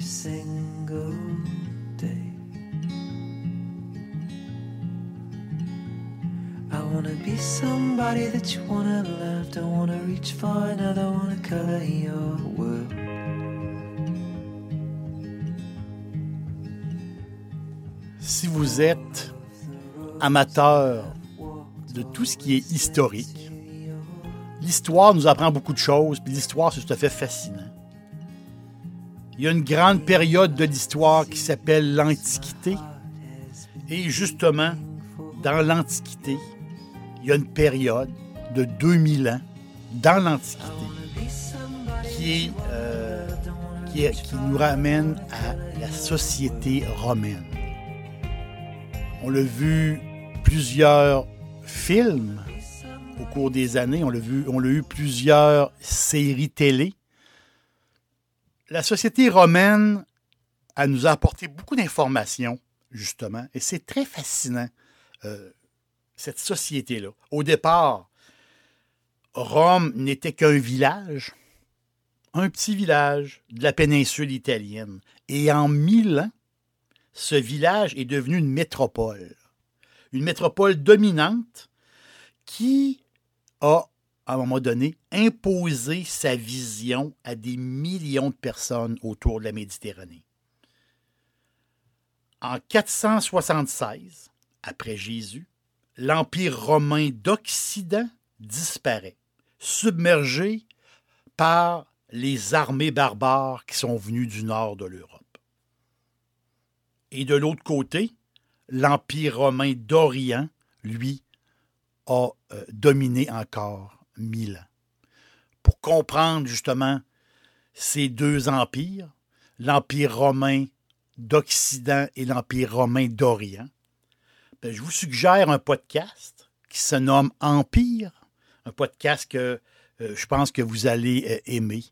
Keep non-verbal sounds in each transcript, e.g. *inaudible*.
Every single day. I wanna be somebody that you wanna love. Don't wanna reach for another, wanna color your world. Si vous êtes amateur de tout ce qui est historique, l'histoire nous apprend beaucoup de choses, puis l'histoire, c'est tout à fait fascinant. Il y a une grande période de l'histoire qui s'appelle l'Antiquité. Et justement, dans l'Antiquité, il y a une période de 2000 ans dans l'Antiquité euh, qui, nous ramène à la société romaine. On l'a vu plusieurs films au cours des années. On l'a vu, eu plusieurs séries télé. La société romaine, elle nous a apporté beaucoup d'informations, justement, et c'est très fascinant, euh, cette société-là. Au départ, Rome n'était qu'un village, un petit village de la péninsule italienne. Et en mille ans, ce village est devenu une métropole. Une métropole dominante qui a, à un moment donné, imposé sa vision à des millions de personnes autour de la Méditerranée. En 476, après Jésus, l'Empire romain d'Occident disparaît, submergé par les armées barbares qui sont venues du nord de l'Europe. Et de l'autre côté, l'Empire romain d'Orient, lui, a euh, dominé encore Pour comprendre justement ces deux empires, l'Empire romain d'Occident et l'Empire romain d'Orient, ben, je vous suggère un podcast qui se nomme Empire, un podcast que euh, je pense que vous allez euh, aimer.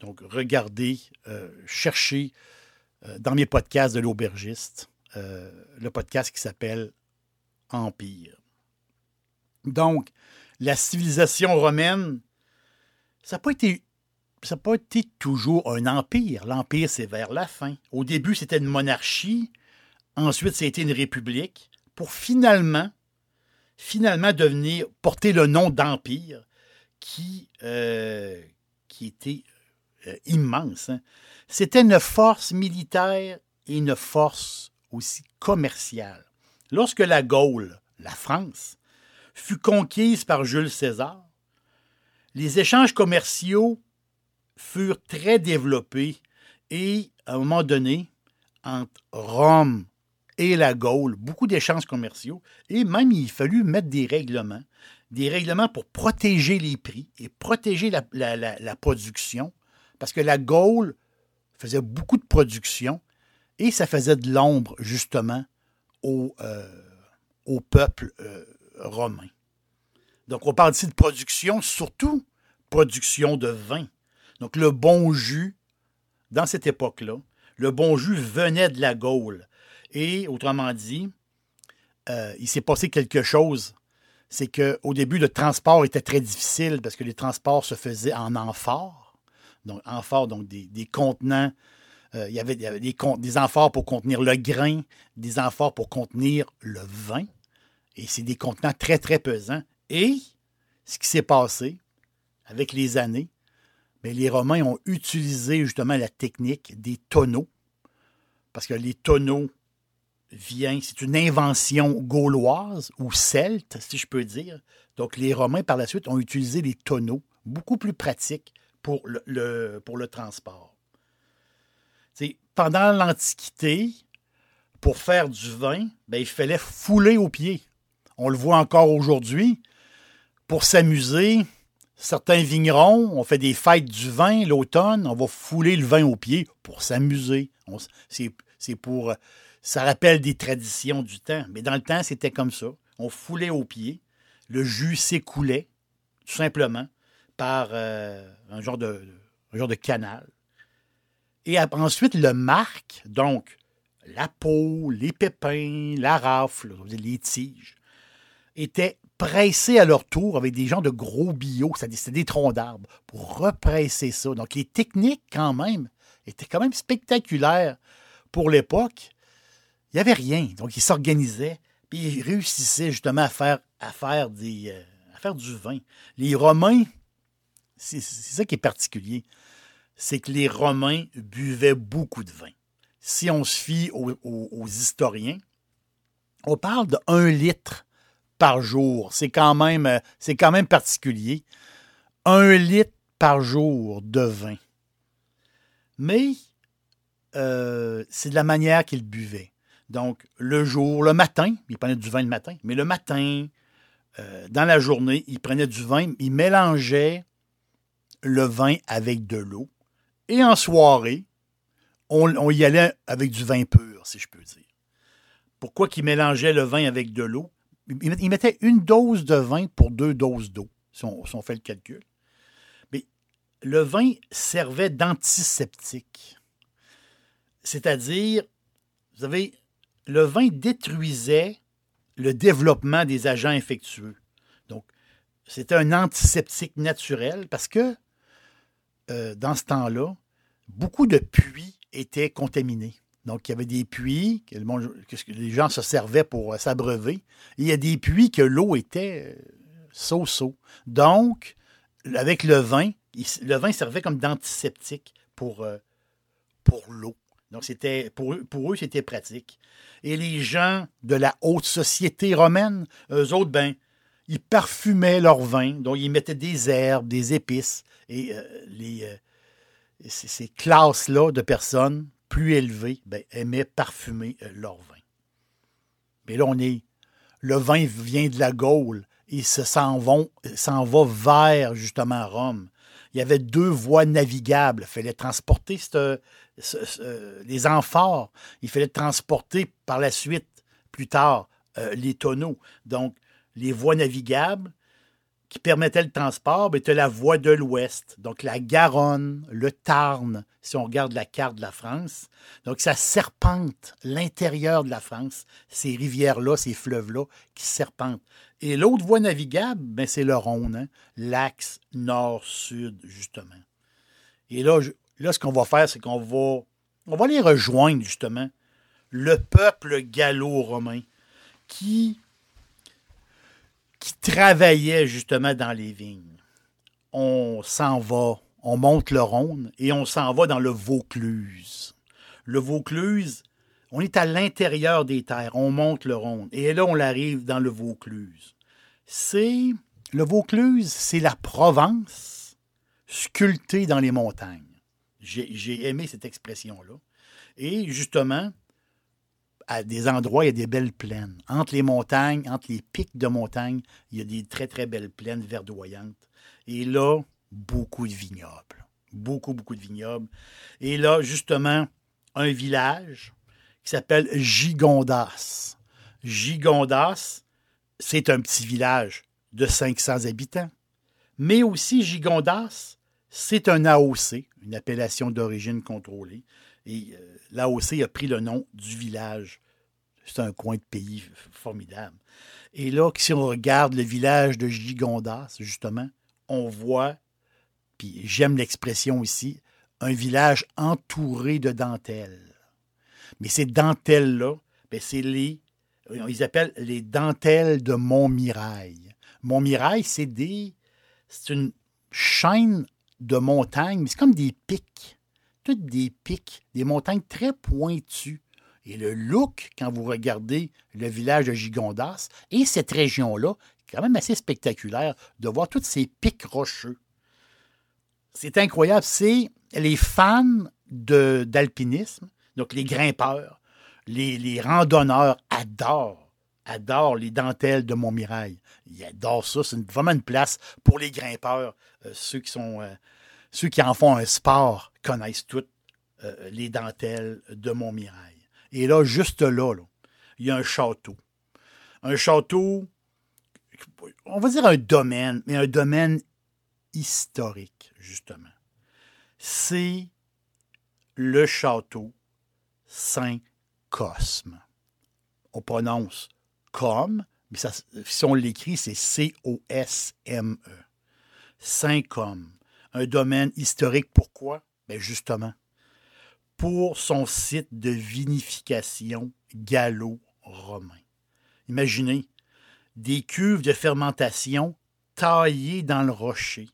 Donc, regardez, euh, cherchez dans mes podcasts de l'aubergiste, le podcast qui s'appelle Empire. Donc, la civilisation romaine, ça n'a pas été toujours un empire. L'empire, c'est vers la fin. Au début, c'était une monarchie. Ensuite, été une république. Pour finalement, finalement devenir, porter le nom d'empire qui, euh, qui était euh, immense. hein. C'était une force militaire et une force aussi commerciale. Lorsque la Gaule, la France, fut conquise par Jules César, les échanges commerciaux furent très développés et, à un moment donné, entre Rome et la Gaule, beaucoup d'échanges commerciaux, et même il fallut mettre des règlements, des règlements pour protéger les prix et protéger la, production, parce que la Gaule faisait beaucoup de production et ça faisait de l'ombre, justement, au, euh, peuple euh, romain. Donc, on parle ici de production, surtout production de vin. Donc, le bon jus, dans cette époque-là, le bon jus venait de la Gaule. Et, autrement dit, euh, il s'est passé quelque chose. C'est qu'au début, le transport était très difficile parce que les transports se faisaient en amphores. Donc, amphores, donc des, des contenants. euh, il y avait, des amphores pour contenir le grain, des amphores pour contenir le vin. Et c'est des contenants très, très pesants. Et ce qui s'est passé avec les années, mais les Romains ont utilisé justement la technique des tonneaux, parce que les tonneaux viennent, c'est une invention gauloise ou celte, si je peux dire. Donc les Romains, par la suite, ont utilisé les tonneaux, beaucoup plus pratiques pour le, pour le transport. Pendant l'Antiquité, pour faire du vin, ben, il fallait fouler aux pieds. On le voit encore aujourd'hui. Pour s'amuser, certains vignerons ont fait des fêtes du vin l'automne. On va fouler le vin aux pieds pour s'amuser. C'est pour. Ça rappelle des traditions du temps. Mais dans le temps, c'était comme ça. On foulait aux pieds. Le jus s'écoulait, tout simplement, par euh, un, genre de, un genre de canal. Et ensuite, le marc, donc la peau, les pépins, la rafle, les tiges, étaient pressés à leur tour avec des gens de gros bio, c'est-à-dire des troncs d'arbres, pour represser ça. Donc les techniques, quand même, étaient quand même spectaculaires pour l'époque. Il n'y avait rien. Donc ils s'organisaient, puis ils réussissaient justement à faire, faire, des, euh, à du vin. Les Romains, c'est ça qui est particulier, c'est que les Romains buvaient beaucoup de vin si on se fie aux, historiens, on parle de 1 litre par jour. C'est quand même, euh, c'est quand même particulier. Un litre par jour de vin. Mais euh, c'est de la manière qu'il buvait. Donc, le jour, le matin, il prenait du vin le matin, mais le matin, euh, dans la journée, il prenait du vin, il mélangeait le vin avec de l'eau. Et en soirée, on, y allait avec du vin pur, si je peux dire. Pourquoi qu'il mélangeait le vin avec de l'eau? Il mettait une dose de vin pour deux doses d'eau, si on, fait le calcul. Mais le vin servait d'antiseptique. C'est-à-dire, vous savez, le vin détruisait le développement des agents infectieux. Donc, c'était un antiseptique naturel parce que euh, dans ce temps-là, beaucoup de puits étaient contaminés. Donc, il y avait des puits que, les gens se servaient pour euh, s'abreuver. Il y a des puits que l'eau était so-so. Euh, Donc, avec le vin, le vin servait comme d'antiseptique pour, euh, pour l'eau. Donc, c'était pour, eux, pour eux, c'était pratique. Et les gens de la haute société romaine, eux autres, ben, ils parfumaient leur vin. Donc, ils mettaient des herbes, des épices. Et les, ces classes-là de personnes plus élevées ben, aimaient parfumer euh, leur vin. Mais là, on est. Le vin vient de la Gaule et s'en va vers justement Rome. Il y avait deux voies navigables. Il fallait transporter les amphores. Il fallait transporter par la suite, plus tard, euh, les tonneaux. Donc, les voies navigables, permettait le transport, était la voie de l'Ouest, donc la Garonne, le Tarn, si on regarde la carte de la France. Donc ça serpente l'intérieur de la France, ces rivières-là, ces fleuves-là qui serpentent. Et l'autre voie navigable, ben, c'est le Rhône, hein, l'axe nord-sud, justement. Et là, là ce qu'on va faire, c'est qu'on va, on va aller rejoindre, justement, le peuple gallo-romain qui qui travaillait justement dans les vignes. On s'en va, on monte le Rhône et on s'en va dans le Vaucluse. Le Vaucluse, on est à l'intérieur des terres, on monte le Rhône et là on arrive dans le Vaucluse. C'est le Vaucluse, c'est la Provence sculptée dans les montagnes. J'ai aimé cette expression-là. Et justement, à des endroits, il y a des belles plaines. Entre les montagnes, entre les pics de montagnes, il y a des très, très belles plaines verdoyantes. Et là, beaucoup de vignobles. Beaucoup, beaucoup de vignobles. Et là, justement, un village qui s'appelle Gigondas. Gigondas, c'est un petit village de 500 habitants. Mais aussi, Gigondas, c'est un AOC, une appellation d'origine contrôlée. Et euh, l'AOC a pris le nom du village. C'est un coin de pays formidable. Et là, si on regarde le village de Gigondas, justement, on voit, puis j'aime l'expression ici, un village entouré de dentelles. Mais ces dentelles-là, ben, c'est les, ils appellent les dentelles de Montmirail. Montmirail, c'est des, c'est une chaîne de montagnes, mais c'est comme des pics toutes des pics, des montagnes très pointues. Et le look, quand vous regardez le village de Gigondas et cette région-là, quand même assez spectaculaire de voir tous ces pics rocheux. C'est incroyable. C'est les fans d'alpinisme, donc les grimpeurs, Les, randonneurs adorent, adorent les dentelles de Montmirail. Ils adorent ça. C'est vraiment une place pour les grimpeurs. Euh, ceux, qui sont, euh, ceux qui en font un sport connaissent toutes euh, les dentelles de Montmirail. Et là, juste là, il y a un château. Un château, on va dire un domaine, mais un domaine historique, justement. C'est le château Saint-Cosme. On prononce comme, mais si on l'écrit, c'est C-O-S-M-E. Saint-Comme. Un domaine historique, pourquoi? Ben justement, pour son site de vinification gallo-romain. Imaginez, des cuves de fermentation taillées dans le rocher.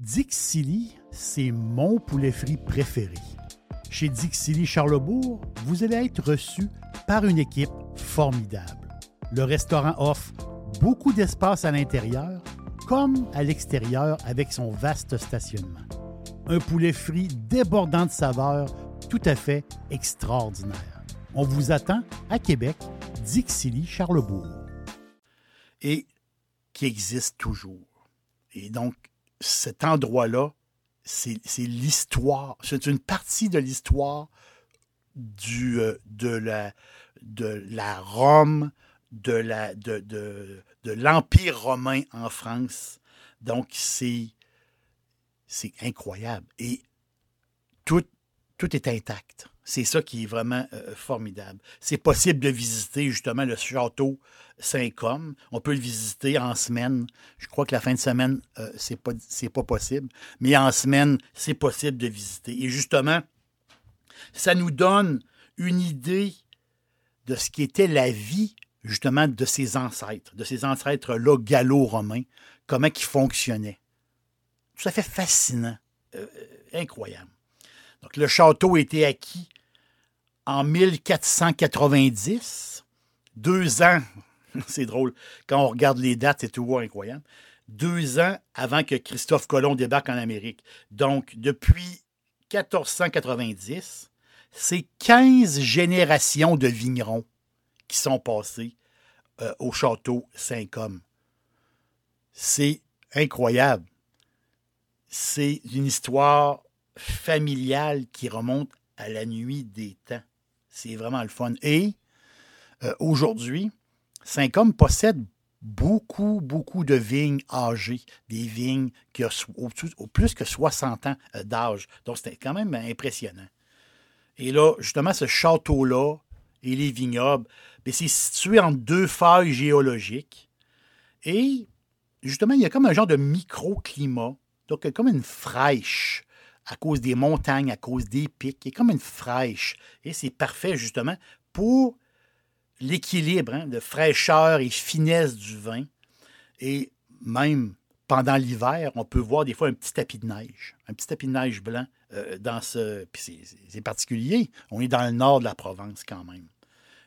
Dixili, c'est mon poulet frit préféré. Chez Dixili Charlebourg, vous allez être reçu par une équipe formidable. Le restaurant offre beaucoup d'espace à l'intérieur comme à l'extérieur avec son vaste stationnement. Un poulet frit débordant de saveurs tout à fait extraordinaire. On vous attend à Québec, Dixilly, Charlebourg. Et qui existe toujours. Et donc, cet endroit-là, c'est l'histoire. C'est une partie de l'histoire du, euh, de la Rome, de l'Empire romain en France. Donc, c'est incroyable. Et tout, est intact. C'est ça qui est vraiment euh, formidable. C'est possible de visiter justement le château Saint-Côme. On peut le visiter en semaine. Je crois que la fin de semaine, euh, c'est pas, pas possible. Mais en semaine, c'est possible de visiter. Et justement, ça nous donne une idée de ce qui était la vie justement de ses ancêtres, de ces ancêtres-là gallo-romains, comment ils fonctionnaient. Tout à fait fascinant, euh, incroyable. Donc le château a été acquis en 1490, deux ans, *laughs* c'est drôle, quand on regarde les dates, c'est toujours incroyable, deux ans avant que Christophe Colomb débarque en Amérique. Donc depuis 1490, c'est 15 générations de vignerons qui sont passés euh, au château Saint-Côme. C'est incroyable. C'est une histoire familiale qui remonte à la nuit des temps. C'est vraiment le fun. Et euh, aujourd'hui, Saint-Côme possède beaucoup, beaucoup de vignes âgées, des vignes qui ont plus que 60 ans euh, d'âge. Donc, c'était quand même impressionnant. Et là, justement, ce château-là et les vignobles, ben, c'est situé entre deux failles géologiques. Et justement, il y a comme un genre de microclimat. Donc, comme une fraîche à cause des montagnes, à cause des pics. Il y a comme une fraîche. Et c'est parfait, justement, pour l'équilibre hein, de fraîcheur et finesse du vin. Et même pendant l'hiver, on peut voir des fois un petit tapis de neige, un petit tapis de neige blanc euh, dans ce. C'est particulier. On est dans le nord de la Provence quand même.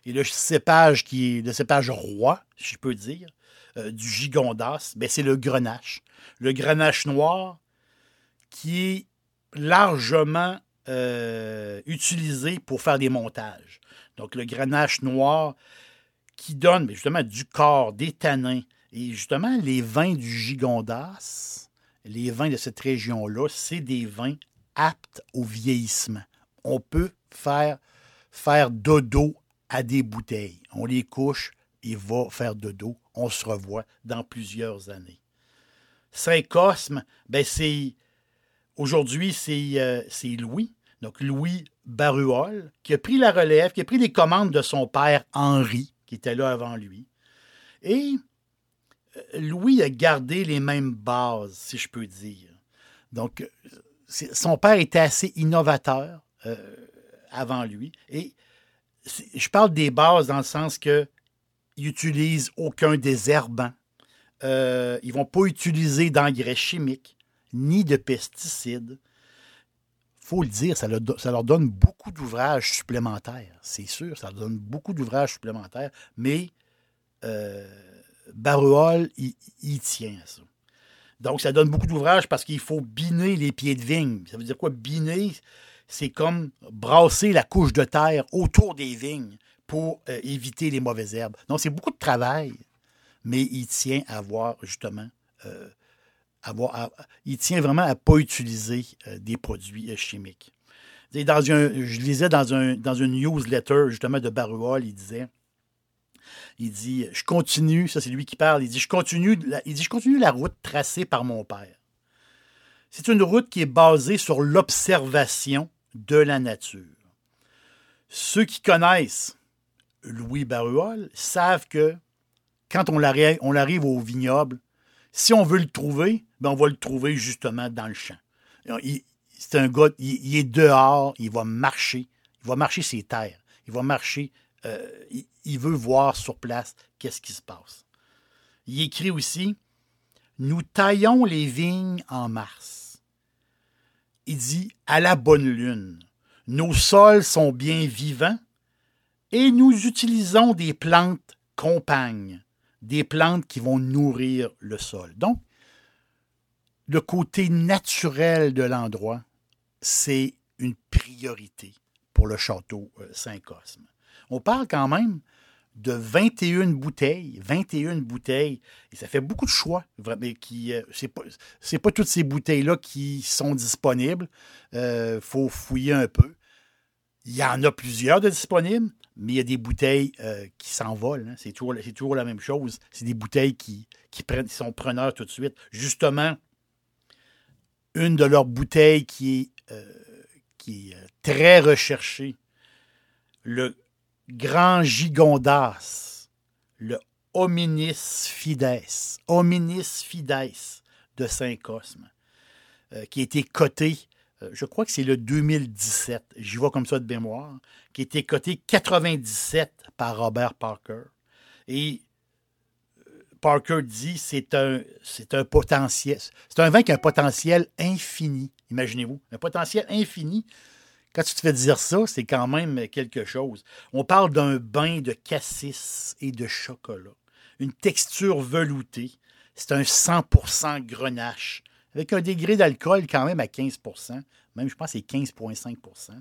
Et le cépage qui est le cépage roi, si je peux dire, euh, du gigondas, ben c'est le grenache. Le grenache noir qui est largement euh, utilisé pour faire des montages. Donc le grenache noir qui donne ben, justement du corps, des tanins. Et justement, les vins du gigondas, les vins de cette région-là, c'est des vins aptes au vieillissement. On peut faire, faire dodo à des bouteilles. On les couche et va faire dodo. On se revoit dans plusieurs années. Saint-Cosme, ben c'est aujourd'hui, c'est euh, Louis, donc Louis Baruol, qui a pris la relève, qui a pris les commandes de son père Henri, qui était là avant lui. Et Louis a gardé les mêmes bases, si je peux dire. Donc, euh, son père était assez innovateur euh, avant lui. Et je parle des bases dans le sens que il utilise aucun désherbant. Euh, ils ne vont pas utiliser d'engrais chimiques ni de pesticides. faut le dire, ça leur, do- ça leur donne beaucoup d'ouvrages supplémentaires. C'est sûr, ça leur donne beaucoup d'ouvrages supplémentaires, mais euh, Barreol, il, tient à ça. Donc, ça donne beaucoup d'ouvrages parce qu'il faut biner les pieds de vigne. Ça veut dire quoi, biner? C'est comme brasser la couche de terre autour des vignes pour euh, éviter les mauvaises herbes. Donc, c'est beaucoup de travail, mais il tient à avoir justement, euh, avoir, il tient vraiment à ne pas utiliser euh, des produits chimiques. Dans un, je lisais dans, un, dans une newsletter justement de Baruol, il disait, il dit, je continue, ça c'est lui qui parle, il dit, je continue, il dit, je continue la route tracée par mon père. C'est une route qui est basée sur l'observation de la nature. Ceux qui connaissent Louis Baruol savent que quand on arrive, on arrive au vignoble, si on veut le trouver, ben on va le trouver justement dans le champ. C'est un gars, il, est dehors, il va marcher, il va marcher ses terres, il va marcher, euh, il, veut voir sur place qu'est-ce qui se passe. Il écrit aussi Nous taillons les vignes en mars. Il dit à la bonne lune. Nos sols sont bien vivants et nous utilisons des plantes compagnes, des plantes qui vont nourrir le sol. Donc, le côté naturel de l'endroit, c'est une priorité pour le château euh, Saint-Cosme. On parle quand même de 21 bouteilles, 21 bouteilles, et ça fait beaucoup de choix. Mais qui, euh, c'est pas, pas toutes ces bouteilles-là qui sont disponibles. Il euh, faut fouiller un peu. Il y en a plusieurs de disponibles, mais il y a des bouteilles euh, qui s'envolent. Hein. C'est, toujours, la même chose. C'est des bouteilles qui, qui, prennent, sont preneurs tout de suite. Justement, une de leurs bouteilles qui est, qui est très recherchée, le grand gigondas, le hominis fides, hominis fides de Saint-Cosme, euh, qui a été coté, euh, je crois que c'est le 2017, j'y vois comme ça de mémoire, qui a été coté 97 par Robert Parker. Et euh, Parker dit c'est un, c'est un potentiel, c'est un vin qui a un potentiel infini. Imaginez-vous, un potentiel infini quand tu te fais dire ça, c'est quand même quelque chose. On parle d'un bain de cassis et de chocolat. Une texture veloutée. C'est un 100% grenache. Avec un degré d'alcool quand même à 15% Même, je pense c'est 15,5%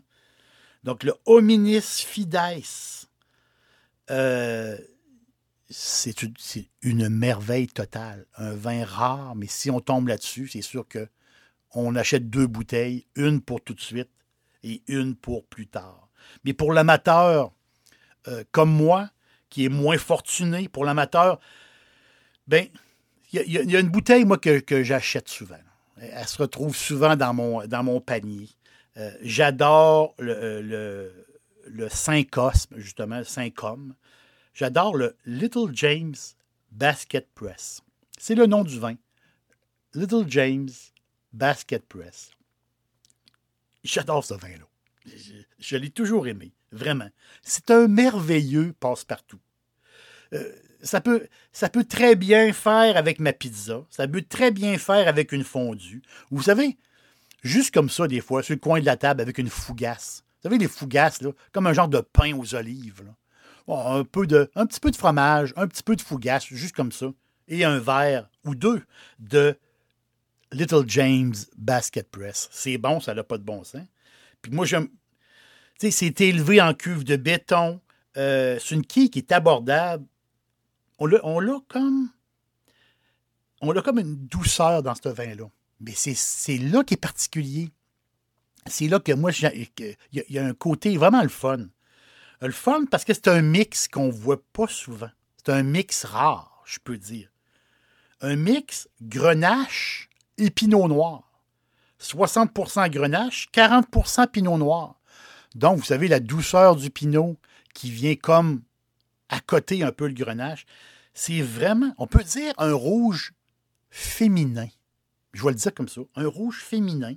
Donc, le hominis fides, euh, c'est une, merveille totale. Un vin rare, mais si on tombe là-dessus, c'est sûr que on achète deux bouteilles, une pour tout de suite et une pour plus tard. Mais pour l'amateur euh, comme moi, qui est moins fortuné, pour l'amateur, ben, il y, a une bouteille, moi, que, j'achète souvent. Elle se retrouve souvent dans mon, panier. Euh, j'adore le, euh, le, Saint-Cosme, justement, Saint-Com. J'adore le Little James Basket Press. C'est le nom du vin. Little James Basket Press. J'adore ce vin-là. Je, l'ai toujours aimé, vraiment. C'est un merveilleux passe-partout. Euh, ça, peut, ça peut très bien faire avec ma pizza. Ça peut très bien faire avec une fondue. Vous savez, juste comme ça, des fois, sur le coin de la table, avec une fougasse. Vous savez, les fougasses, comme un genre de pain aux olives. un, peu de, un petit peu de fromage, un petit peu de fougasse, juste comme ça. Et un verre ou deux de Little James Basket Press. C'est bon, ça n'a pas de bon sens. Puis moi, j'aime. Tu sais, c'est élevé en cuve de béton. Euh, c'est une quille qui est abordable. On l'a comme. On a comme une douceur dans ce vin-là. Mais c'est là qui est particulier. C'est là que moi, il y, a un côté vraiment le fun. Le fun parce que c'est un mix qu'on ne voit pas souvent. C'est un mix rare, je peux dire. Un mix grenache et pinot noir. 60% grenache, 40% pinot noir. Donc, vous savez, la douceur du pinot qui vient comme à côté un peu le grenache, c'est vraiment, on peut dire, un rouge féminin. Je vais le dire comme ça. Un rouge féminin,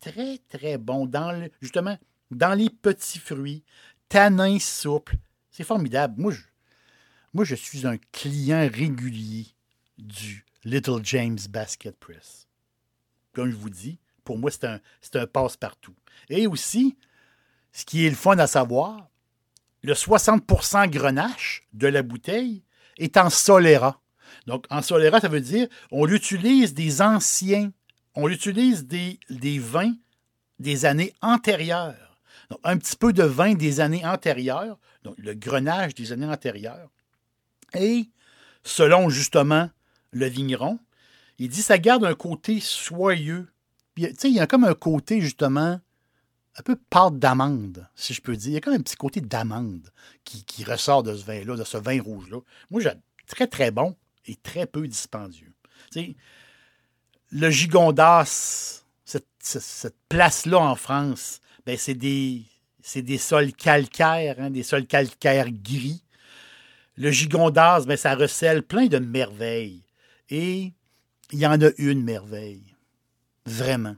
très, très bon, dans justement, dans les petits fruits, tanin souple. C'est formidable. Moi, je suis un client régulier du Little James Basket Press comme je vous dis, pour moi, c'est un, un passe-partout. Et aussi, ce qui est le fun à savoir, le 60% grenache de la bouteille est en Solera. Donc, en Solera, ça veut dire on utilise des anciens, on utilise des, des vins des années antérieures. Donc, un petit peu de vin des années antérieures, donc le grenage des années antérieures. Et selon justement le vigneron, il dit ça garde un côté soyeux. Il y a comme un côté justement un peu pâte d'amande, si je peux dire. Il y a comme un petit côté d'amande qui, qui, ressort de ce vin-là, de ce vin rouge-là. Moi, j'ai très, très bon et très peu dispendieux. Le Gigondas, cette, cette place-là en France, ben c'est des, des sols calcaires, hein, des sols calcaires gris. Le Gigondas, ben ça recèle plein de merveilles. Et il y en a une merveille. Vraiment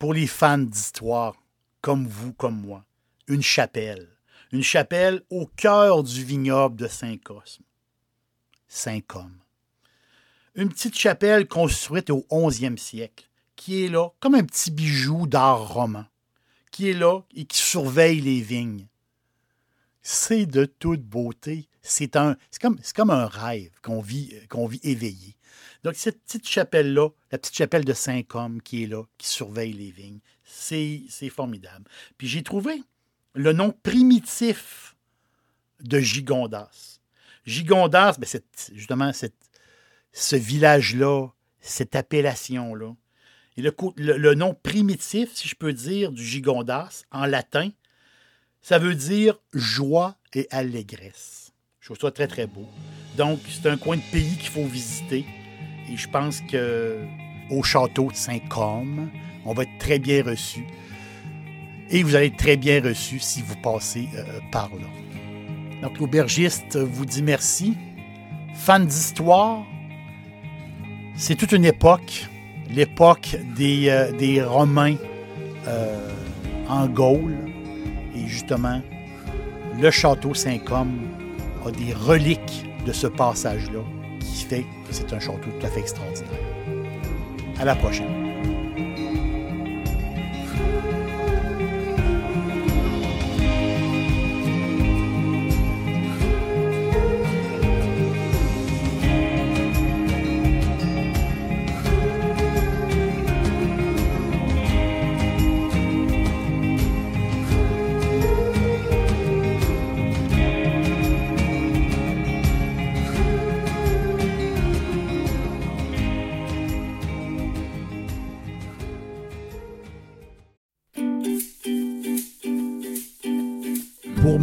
pour les fans d'histoire, comme vous, comme moi, une chapelle. Une chapelle au cœur du vignoble de Saint-Cosme. Saint-Côme. Une petite chapelle construite au 11e siècle, qui est là comme un petit bijou d'art roman, qui est là et qui surveille les vignes. C'est de toute beauté. C'est comme, un rêve qu'on vit, qu'on vit éveillé. Donc, cette petite chapelle-là, la petite chapelle de Saint-Côme qui est là, qui surveille les vignes, c'est formidable. Puis j'ai trouvé le nom primitif de Gigondas. Gigondas, ben justement, ce village-là, cette appellation-là. Et le, le, nom primitif, si je peux dire, du Gigondas, en latin, ça veut dire joie et allégresse. Je trouve ça très, très beau. Donc, c'est un coin de pays qu'il faut visiter. Et je pense que au château de Saint-Côme, on va être très bien reçu. Et vous allez être très bien reçu si vous passez euh, par là. Donc l'aubergiste vous dit merci. Fan d'histoire, c'est toute une époque, l'époque des, euh, Romains euh, en Gaule. Et justement, le château Saint-Côme a des reliques de ce passage-là qui fait que c'est un château tout à fait extraordinaire. À la prochaine.